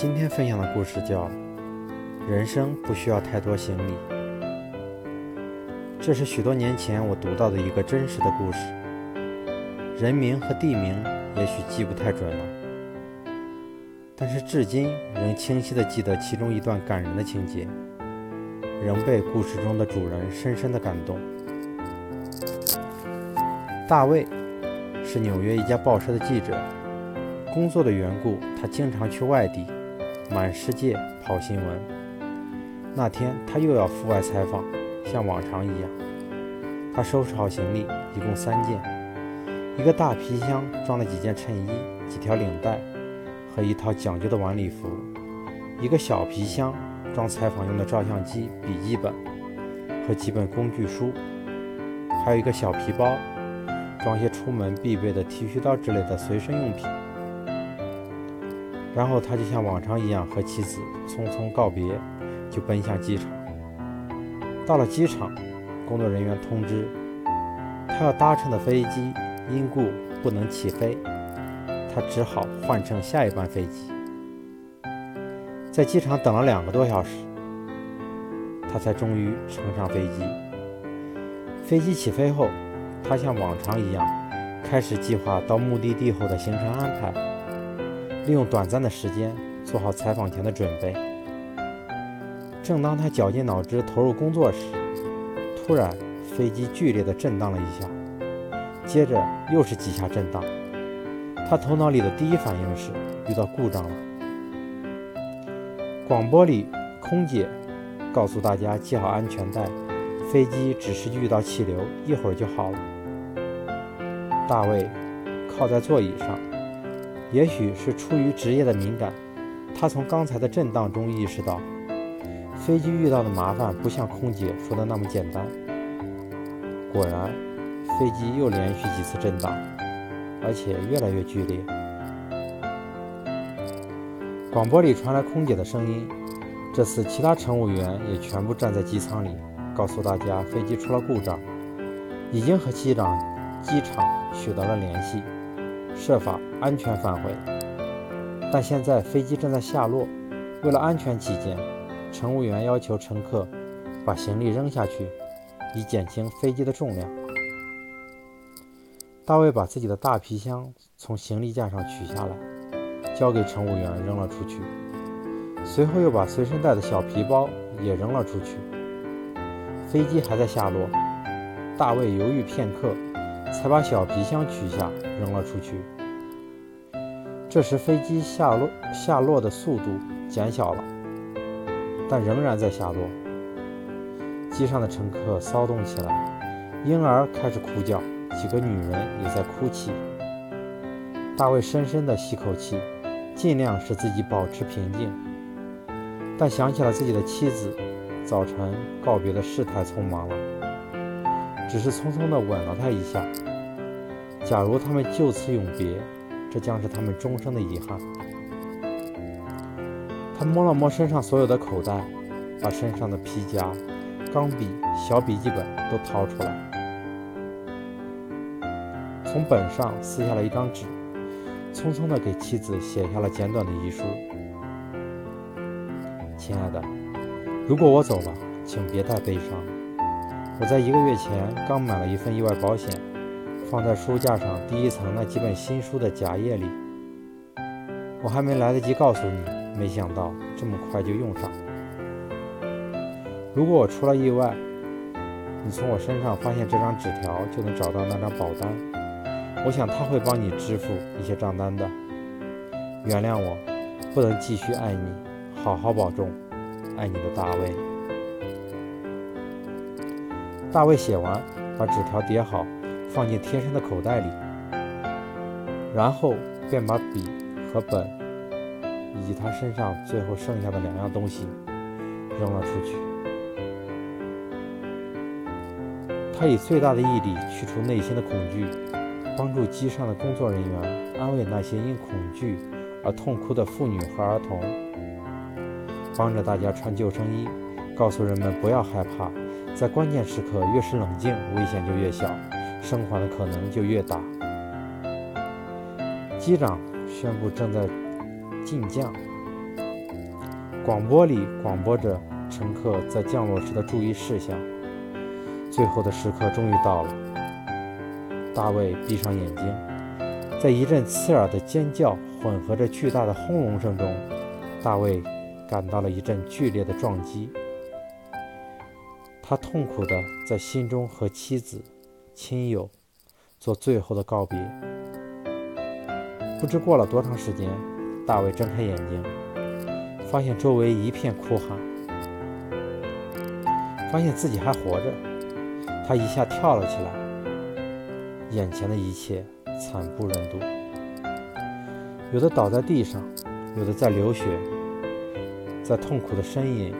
今天分享的故事叫《人生不需要太多行李》。这是许多年前我读到的一个真实的故事，人名和地名也许记不太准了，但是至今仍清晰地记得其中一段感人的情节，仍被故事中的主人深深地感动。大卫是纽约一家报社的记者，工作的缘故，他经常去外地。满世界跑新闻。那天他又要赴外采访，像往常一样，他收拾好行李，一共三件：一个大皮箱装了几件衬衣、几条领带和一套讲究的晚礼服；一个小皮箱装采访用的照相机、笔记本和几本工具书；还有一个小皮包，装些出门必备的剃须刀之类的随身用品。然后他就像往常一样和妻子匆匆告别，就奔向机场。到了机场，工作人员通知他要搭乘的飞机因故不能起飞，他只好换乘下一班飞机。在机场等了两个多小时，他才终于乘上飞机。飞机起飞后，他像往常一样开始计划到目的地后的行程安排。利用短暂的时间做好采访前的准备。正当他绞尽脑汁投入工作时，突然飞机剧烈的震荡了一下，接着又是几下震荡。他头脑里的第一反应是遇到故障了。广播里，空姐告诉大家系好安全带，飞机只是遇到气流，一会儿就好了。大卫靠在座椅上。也许是出于职业的敏感，他从刚才的震荡中意识到，飞机遇到的麻烦不像空姐说的那么简单。果然，飞机又连续几次震荡，而且越来越剧烈。广播里传来空姐的声音，这次其他乘务员也全部站在机舱里，告诉大家飞机出了故障，已经和机长、机场取得了联系。设法安全返回，但现在飞机正在下落。为了安全起见，乘务员要求乘客把行李扔下去，以减轻飞机的重量。大卫把自己的大皮箱从行李架上取下来，交给乘务员扔了出去，随后又把随身带的小皮包也扔了出去。飞机还在下落，大卫犹豫片刻。才把小皮箱取下，扔了出去。这时，飞机下落下落的速度减小了，但仍然在下落。机上的乘客骚动起来，婴儿开始哭叫，几个女人也在哭泣。大卫深深地吸口气，尽量使自己保持平静，但想起了自己的妻子，早晨告别的事太匆忙了。只是匆匆地吻了他一下。假如他们就此永别，这将是他们终生的遗憾。他摸了摸身上所有的口袋，把身上的皮夹、钢笔、小笔记本都掏出来，从本上撕下了一张纸，匆匆地给妻子写下了简短的遗书：“亲爱的，如果我走了，请别太悲伤。”我在一个月前刚买了一份意外保险，放在书架上第一层那几本新书的夹页里。我还没来得及告诉你，没想到这么快就用上了。如果我出了意外，你从我身上发现这张纸条，就能找到那张保单。我想他会帮你支付一些账单的。原谅我，不能继续爱你，好好保重，爱你的大卫。大卫写完，把纸条叠好，放进贴身的口袋里，然后便把笔和本，以及他身上最后剩下的两样东西扔了出去。他以最大的毅力去除内心的恐惧，帮助机上的工作人员，安慰那些因恐惧而痛哭的妇女和儿童，帮着大家穿救生衣，告诉人们不要害怕。在关键时刻，越是冷静，危险就越小，生还的可能就越大。机长宣布正在进降，广播里广播着乘客在降落时的注意事项。最后的时刻终于到了，大卫闭上眼睛，在一阵刺耳的尖叫混合着巨大的轰隆声中，大卫感到了一阵剧烈的撞击。他痛苦地在心中和妻子、亲友做最后的告别。不知过了多长时间，大卫睁开眼睛，发现周围一片哭喊，发现自己还活着。他一下跳了起来，眼前的一切惨不忍睹，有的倒在地上，有的在流血，在痛苦的呻吟。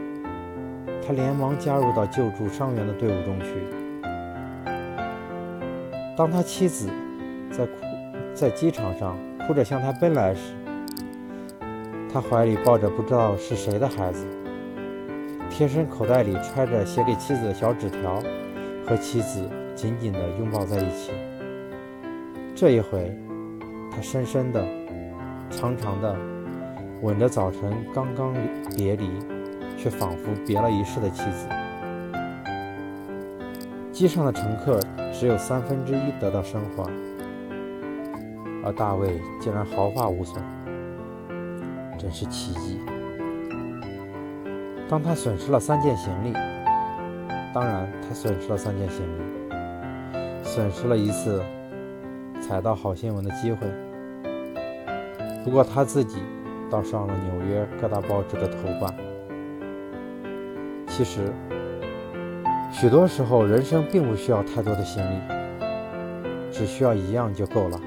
他连忙加入到救助伤员的队伍中去。当他妻子在哭，在机场上哭着向他奔来时，他怀里抱着不知道是谁的孩子，贴身口袋里揣着写给妻子的小纸条，和妻子紧紧地拥抱在一起。这一回，他深深的、长长的吻着早晨刚刚别离。却仿佛别了一世的妻子。机上的乘客只有三分之一得到生还，而大卫竟然毫发无损，真是奇迹。当他损失了三件行李，当然他损失了三件行李，损失了一次踩到好新闻的机会。不过他自己倒上了纽约各大报纸的头版。其实，许多时候，人生并不需要太多的行李，只需要一样就够了。